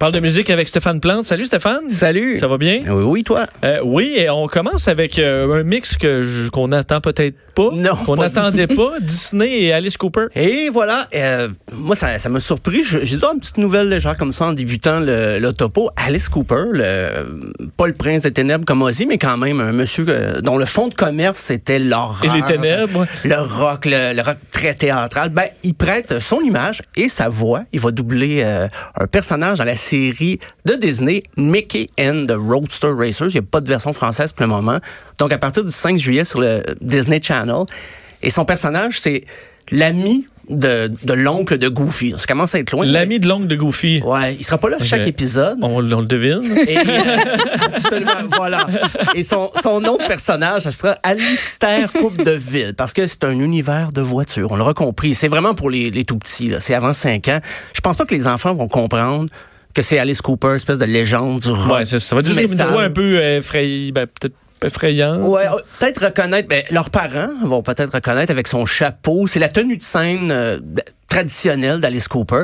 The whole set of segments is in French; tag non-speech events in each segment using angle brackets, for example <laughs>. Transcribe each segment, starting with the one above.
Parle de musique avec Stéphane Plante. Salut Stéphane. Salut. Ça va bien? Oui, oui, toi? Euh, oui, et on commence avec euh, un mix que je- qu'on attend peut-être pas. Non, Qu'on n'attendait pas. Disney et Alice Cooper. Et voilà, euh, moi, ça ça m'a surpris. J'ai oh, une petite nouvelle légère comme ça en débutant le, le topo. Alice Cooper, le, pas le prince des ténèbres comme Ozzy, mais quand même un monsieur euh, dont le fond de commerce, c'était l'horreur. Et les ténèbres. Le rock, le, le rock très théâtral. Ben, il prête son image et sa voix. Il va doubler euh, un personnage dans la série de Disney, Mickey and the Roadster Racers. Il n'y a pas de version française pour le moment. Donc, à partir du 5 juillet sur le Disney Channel. Et son personnage, c'est l'ami de, de l'oncle de Goofy. Ça commence à être loin. L'ami de l'ongle de Goofy. Ouais, il sera pas là chaque épisode. On, on le devine. Et, euh, absolument, voilà. Et son, son autre personnage, ce sera Alistair Coupe de Ville, parce que c'est un univers de voitures. On l'aura compris. C'est vraiment pour les, les tout petits. là. C'est avant 5 ans. Je pense pas que les enfants vont comprendre que c'est Alice Cooper, espèce de légende du rock. Ouais, ça, ça va du dire une voix un peu effrayée, ben, peut-être effrayante. Ouais, euh, peut-être reconnaître, ben, leurs parents vont peut-être reconnaître avec son chapeau. C'est la tenue de scène euh, d- traditionnelle d'Alice Cooper.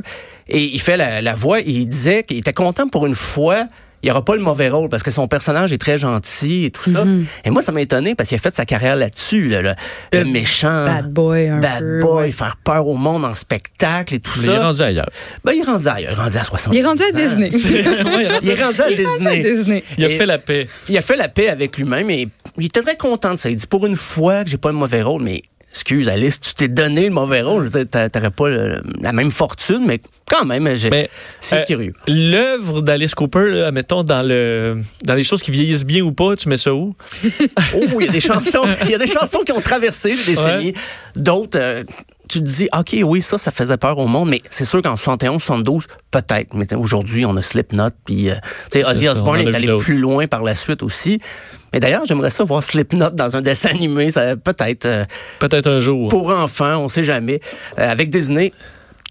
Et il fait la, la voix. Et il disait qu'il était content pour une fois. Il n'y aura pas le mauvais rôle parce que son personnage est très gentil et tout ça. Et moi, ça m'a étonné parce qu'il a fait sa carrière là-dessus, là, le, le méchant. bad boy un bad peu, boy, ouais. faire peur au monde en spectacle et tout Mais il est ça. rendu ailleurs. Ben, il est rendu ailleurs. Il est rendu à 60 Il est rendu à Disney. <laughs> <laughs> Il est rendu à Il Disney. Disney. il a Et- fait la paix. il a fait la paix avec lui-même et il était très content de ça. Il dit pour une fois que j'ai pas le mauvais rôle, mais excuse Alice, tu t'es donné le mauvais rôle. Je veux dire, t'a- T'aurais pas le- la même fortune, mais quand même, j'ai- Mais, c'est euh, curieux. L'œuvre d'Alice Cooper, là, mettons, dans le dans les choses qui vieillissent bien ou pas, tu mets ça où? <laughs> Oh, il y a des chansons, il y a des chansons qui ont traversé les décennies. D'autres, euh, tu te dis, ok, oui, ça, ça faisait peur au monde, mais c'est sûr qu'en 71, 72, peut-être. Mais aujourd'hui, on a Slipknot, puis euh, Ozzy Osbourne est allé plus loin par la suite aussi. Mais d'ailleurs, j'aimerais ça voir Slipknot dans un dessin animé, ça peut-être. euh, Peut-être un jour. pour enfants, on sait jamais. Euh, avec Disney,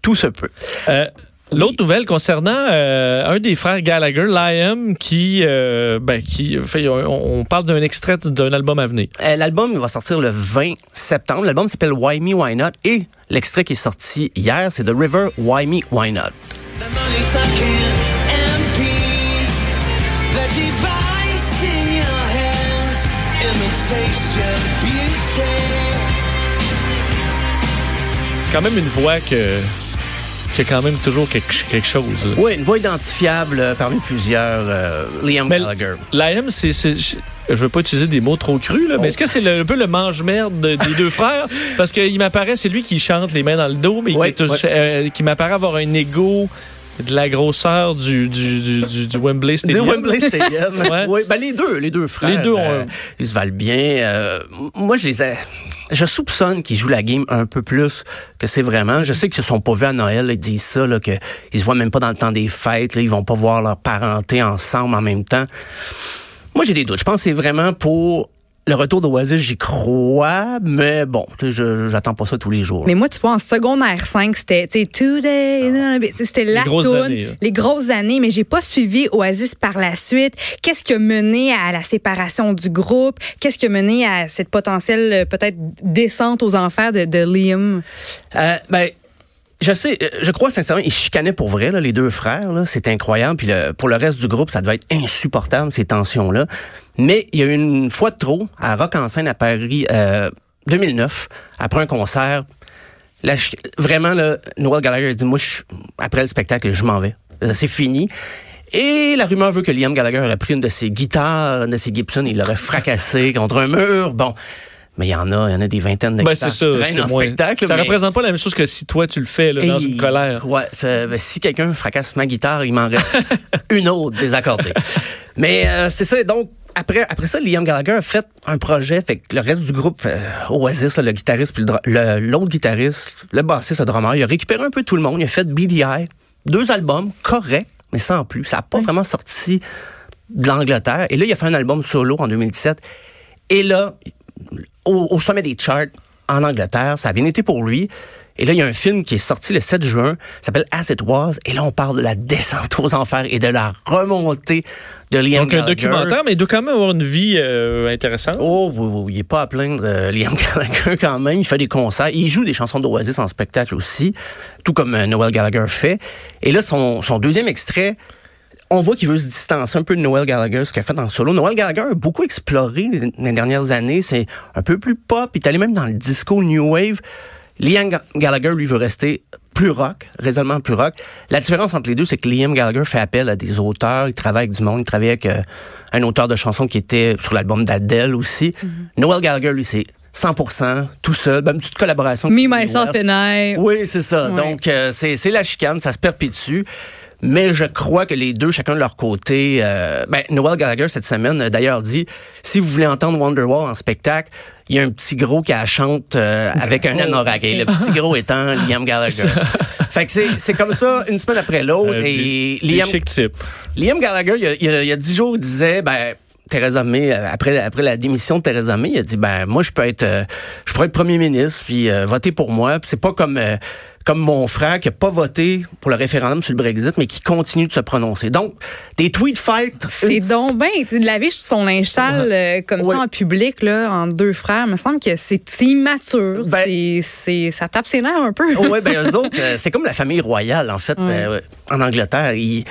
tout se peut. Euh, L'autre nouvelle concernant euh, un des frères Gallagher, Liam, qui, euh, ben, qui fait, on, on parle d'un extrait d'un album à venir. Euh, L'album va sortir le 20 septembre. L'album s'appelle Why Me, Why Not. Et l'extrait qui est sorti hier, c'est The River, Why Me, Why Not. Beauty. Quand même une voix que qui a quand même toujours quelque, quelque chose. Oui, une voix identifiable euh, parmi plusieurs. euh, Liam Mais Gallagher. Liam, c'est, c'est- je veux pas utiliser des mots trop crus, là, mais est-ce que c'est le- un peu le mange-merde de- des deux frères? Parce qu'il m'apparaît, c'est lui qui chante les mains dans le dos, mais Ouais, qui, est aussi- ouais. euh, qui m'apparaît avoir un ego de la grosseur du, du, du, du- du Wembley Du Stadium. Wembley Stadium. <laughs> Ouais. Oui, ben les deux, les deux frères. Les deux ont euh, ils se valent bien. Euh, moi, je les ai. Je soupçonne qu'ils jouent la game un peu plus que c'est vraiment. Je sais qu'ils se sont pas vus à Noël, là, ils disent ça, là, que ils se voient même pas dans le temps des fêtes, là, ils vont pas voir leur parenté ensemble en même temps. Moi, j'ai des doutes. Je pense que c'est vraiment pour le retour d'Oasis, j'y crois, mais bon, tu sais, je j'attends pas ça tous les jours. Mais moi, tu vois, en secondaire 5, c'était, tu sais, Today, tu sais, c'était la grosses toune, années, les grosses années, mais j'ai pas suivi Oasis par la suite. Qu'est-ce qui a mené à la séparation du groupe? Qu'est-ce qui a mené à cette potentielle, euh, peut-être, descente aux enfers de, de Liam? Euh, ben, je sais, euh, je crois sincèrement, ils chicanaient pour vrai, là, les deux frères. C'est incroyable. Puis le- pour le reste du groupe, ça devait être insupportable ces tensions-là. Mais il y a eu une fois de trop à Rock en scène à Paris, euh, 2009, après un concert. Là, je- vraiment, là, Noel Gallagher a dit, moi, je- après le spectacle, je m'en vais. Euh, C'est fini. Et la rumeur veut que Liam Gallagher aurait pris une de ses guitares, une de ses Gibson, il l'aurait fracassé contre un mur. Bon. Mais il y en a, il y en a des vingtaines de Ben, guitares qui ça. en moins- spectacle. Ça mais- représente pas la même chose que si toi tu le fais là, dans et- une colère. Ouais, ben, si quelqu'un fracasse ma guitare, il m'en reste <laughs> une autre désaccordée. Mais euh, c'est ça. Donc, après, après ça, Liam Gallagher a fait un projet. Fait que le reste du groupe, euh, Oasis, là, le guitariste, puis l'autre guitariste, le bassiste, le drummer, il a récupéré un peu tout le monde. Il a fait BDI, deux albums corrects, mais sans plus. Ça n'a pas vraiment sorti de l'Angleterre. Et là, il a fait un album solo en 2017. Et là, au, au sommet des charts en Angleterre, ça a bien été pour lui. Et là, il y a un film qui est sorti le 7 juin, s'appelle As It Was, et là, on parle de la descente aux enfers et de la remontée de Liam Donc, un Gallagher. documentaire, mais il doit quand même avoir une vie euh, intéressante. Oh oui, oui, il est pas à plaindre euh, <laughs> Liam Gallagher quand même. Il fait des concerts. Il joue des chansons d'Oasis en spectacle aussi, tout comme euh, Noel Gallagher fait. Et là, son, son deuxième extrait, on voit qu'il veut se distancer un peu de Noel Gallagher, ce qu'il a fait en solo. Noel Gallagher a beaucoup exploré les, les dernières années. C'est un peu plus pop. Il est allé même dans le disco New Wave. Liam Ga- Gallagher, lui, veut rester plus rock, raisonnablement plus rock. La différence entre les deux, c'est que Liam Gallagher fait appel à des auteurs, il travaille avec du monde, il travaille avec euh, un auteur de chansons qui était sur l'album d'Adele aussi. Noel Gallagher, lui, c'est 100% tout seul, même toute collaboration. Me, myself and I. Oui, c'est ça. Ouais. Donc, euh, c'est c'est la chicane, ça se perpétue. Mais je crois que les deux, chacun de leur côté, euh, ben, Noel Gallagher, cette semaine, a d'ailleurs dit, si vous voulez entendre Wonderwall en spectacle, il y a un petit gros qui la chante euh, avec un <laughs> anorak. Et le petit gros étant <laughs> Liam Gallagher. fait que c'est comme ça, une semaine après l'autre. Euh, et des- Liam, chic types. Liam Gallagher, il y a, il y a- il y a dix jours, disait, ben, Theresa May, euh, après, après la démission de Theresa May, il a dit, ben, moi, je peux être, euh, je pourrais être premier ministre, puis euh, voter pour moi. Puis c'est pas comme, euh, comme mon frère qui a pas voté pour le référendum sur le Brexit, mais qui continue de se prononcer. Donc, des tweet fights. C'est une- donc bien. De la vie, son linge sale euh, comme Ouais. ça en public, là, entre deux frères, me semble que c'est immature. Ben- c'est, c'est, ça tape ses nerfs un peu. ouais, ben eux autres, euh, c'est comme la famille royale en fait euh, en Angleterre. Ils,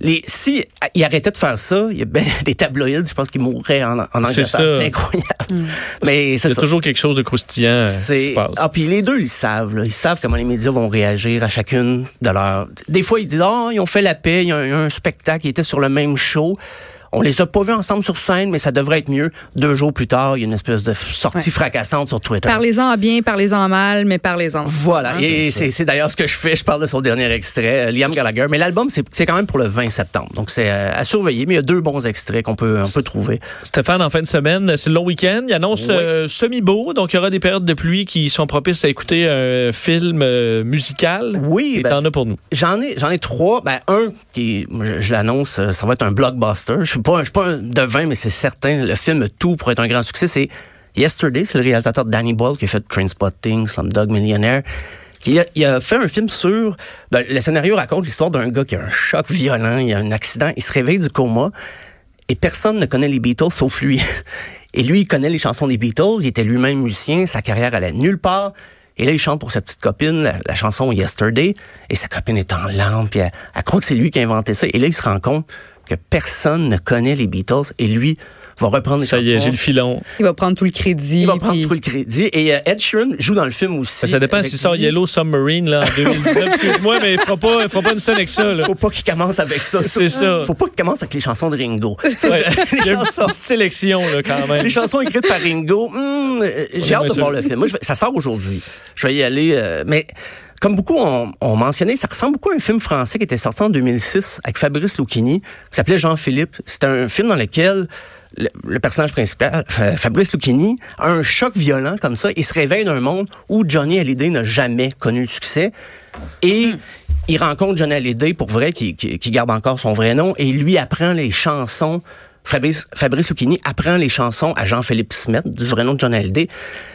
les, si ils arrêtaient de faire ça, il y a ben, <laughs> des tabloïds, je pense qu'ils mourraient en, en Angleterre. C'est incroyable. Mais Il c'est y a ça. toujours quelque chose de croustillant euh, qui se C'est passe. ah puis les deux ils savent là. ils savent comment les médias vont réagir à chacune de leurs des fois ils disent ah ils ont fait la paix il y a un, il y a un spectacle ils étaient sur le même show on les a pas vus ensemble sur scène mais ça devrait être mieux deux jours plus tard il y a une espèce de sortie Ouais. fracassante sur Twitter Parlez-en en bien, parlez-en en mal, mais parlez-en. voilà, et c'est c'est d'ailleurs ce que je fais. Je parle de son dernier extrait, euh, Liam Gallagher. Mais l'album, c'est c'est quand même pour le 20 septembre. Donc, c'est euh, à surveiller. Mais il y a deux bons extraits qu'on peut, on peut trouver. Stéphane, en fin de semaine, c'est le long week-end. Il annonce Oui. euh, semi-beau, donc il y aura des périodes de pluie qui sont propices à écouter un film euh, musical. Oui, Et ben, t'en as pour nous. J'en ai, j'en ai trois. Ben, un qui, je, je l'annonce, ça va être un blockbuster. Je suis pas, je suis pas un devin, mais c'est certain. Le film tout pour être un grand succès, c'est Yesterday. C'est le réalisateur Danny Boyle qui a fait Trainspotting, Slumdog Millionaire. Il a, il a fait un film sur. ben, le scénario raconte l'histoire d'un gars qui a un choc violent, il a un accident, il se réveille du coma et personne ne connaît les Beatles sauf lui. Et lui, il connaît les chansons des Beatles, il était lui-même musicien, sa carrière allait nulle part. Et là, il chante pour sa petite copine la, chanson Yesterday, et sa copine est en larmes, puis elle croit que c'est lui qui a inventé ça. Et là, il se rend compte que personne ne connaît les Beatles, et lui va reprendre les Ça y est, j'ai le filon. Il va prendre tout le crédit. Il va prendre puis- tout le crédit. Et euh, Ed Sheeran joue dans le film aussi. Ça dépend avec si sort. Yellow Submarine là, en 2019. <laughs> Excuse-moi, mais il fera pas, il fera pas une scène avec ça. Là. Faut pas qu'il commence avec ça. C'est ça. Faut pas qu'il commence avec les chansons de Ringo. <laughs> Ouais. je- Il y les a une chansons petite sélection là, quand même. Les chansons écrites par Ringo, hmm, j'ai hâte de voir le film. Moi, je vais- ça sort aujourd'hui. Je vais y aller. euh, mais comme beaucoup ont, ont mentionné, ça ressemble beaucoup à un film français qui était sorti en 2006 avec Fabrice Lucchini, qui s'appelait Jean-Philippe. C'était un film dans lequel le, le personnage principal, Fa- Fabrice Lucchini, a un choc violent comme ça. Il se réveille d'un monde où Johnny Hallyday n'a jamais connu le succès. Et il rencontre Johnny Hallyday pour vrai, qui, qui, qui garde encore son vrai nom, et il lui apprend les chansons. Fabrice, Fabrice Lucchini apprend les chansons à Jean-Philippe Smet, du vrai nom de Johnny Hallyday.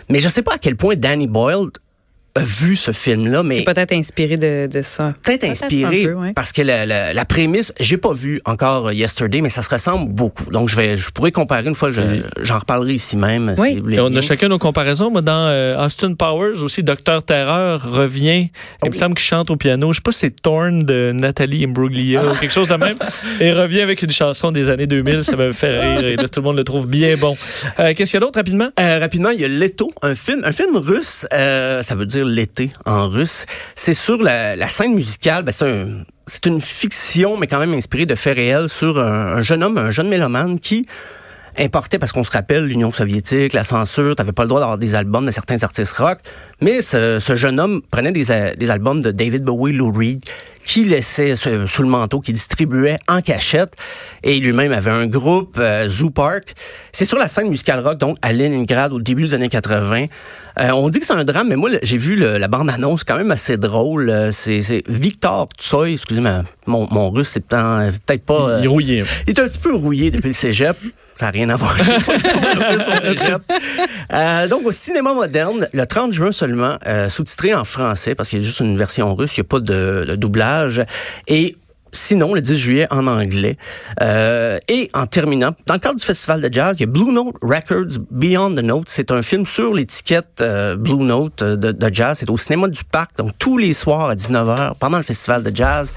Mais je sais pas à quel point Danny Boyle vu ce film-là, mais Peut-être inspiré de, de ça. peut-être inspiré peu, ouais. parce que la, la, la prémisse, j'ai pas vu encore euh, Yesterday, mais ça se ressemble beaucoup. Donc je vais, je pourrais comparer une fois, je- j'en reparlerai ici même. Oui. si vous voulez Et on a chacun nos comparaisons. Moi, dans euh, Austin Powers aussi, Docteur Terreur revient. Il me semble qu'il chante au piano. Je sais pas si c'est Torn de Nathalie Imbruglia ou quelque chose de même. <laughs> Et revient avec une chanson des années 2000. Ça me fait rire. Et là, tout le monde le trouve bien bon. Euh, Qu'est-ce qu'il y a d'autre rapidement? Euh, rapidement, il y a Leto, un film, un film russe. euh, ça veut dire l'été en russe. C'est sur la, scène musicale. Ben, c'est un, une fiction, mais quand même inspirée de faits réels sur un jeune homme, un jeune mélomane qui importait, parce qu'on se rappelle l'Union soviétique, la censure, t'avais pas le droit d'avoir des albums de certains artistes rock, mais ce, ce jeune homme prenait des, a- des albums de David Bowie, Lou Reed, qui laissait sous le manteau, qui distribuait en cachette. Et lui-même avait un groupe, euh, Zoo Park. C'est sur la scène musicale rock, donc à Leningrad, au début des années 80. Euh, on dit que c'est un drame, mais moi, j'ai vu le- la bande-annonce, quand même assez drôle. Euh, C'est Victor Tsoy, excusez-moi, mon, mon russe, c'est peut-être peut-être pas... euh, Il est rouillé. il est un petit peu rouillé depuis le cégep. Ça n'a rien à voir. <laughs> <laughs> Euh, donc, au cinéma moderne, le 30 juin seulement, euh, sous-titré en français, parce qu'il y a juste une version russe, il n'y a pas de, de doublage. Et Sinon, le 10 juillet en anglais. Euh, et en terminant, dans le cadre du festival de jazz, il y a Blue Note Records Beyond the Note. C'est un film sur l'étiquette euh, Blue Note euh, de, jazz. C'est au cinéma du Parc, donc tous les soirs à 19h pendant le festival de jazz.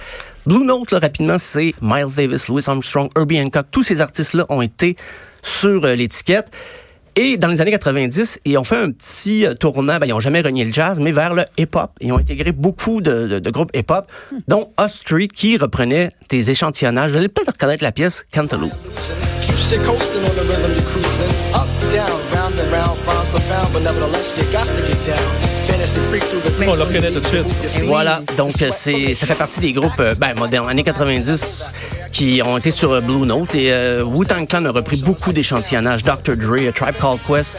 Blue Note, là, rapidement, c'est Miles Davis, Louis Armstrong, Herbie Hancock. Tous ces artistes-là ont été sur l'étiquette. Et dans les années 90, ils ont fait un petit euh, tournant, ben, ils ont jamais renié le jazz, mais vers le hip-hop. Ils ont intégré beaucoup de, de- de groupes hip-hop, dont Us Three, qui reprenait des échantillonnages. Vous allez peut-être reconnaître la pièce Cantaloupe. Keeps you coasting on the rhythm you're cruising. Up, down, round and round, rhymes profound, but nevertheless, you got to get down. Fantasy freak through the On le reconnaît tout de suite. Voilà, donc euh, c'est ça fait partie des groupes euh, ben, modernes, années 90, qui ont été sur euh, Blue Note. Et euh, Wu-Tang Clan a repris beaucoup d'échantillonnages, Dr. Dre, A Tribe Called Quest,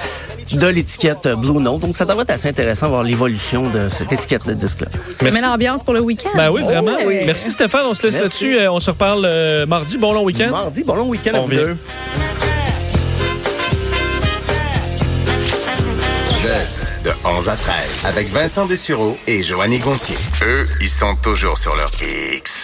de l'étiquette euh, Blue Note. Donc ça devrait être assez intéressant de voir l'évolution de cette étiquette de disque-là. Mais Merci. l'ambiance pour le week-end. Ben oui, vraiment. Oh, oui. Merci Stéphane, on se laisse Merci. là-dessus. On se reparle euh, mardi. Bon long week-end. Mardi, bon long week-end à On vous vient. de 11 à 13, avec Vincent Dessureau et Joanny Gontier. Eux, ils sont toujours sur leur X.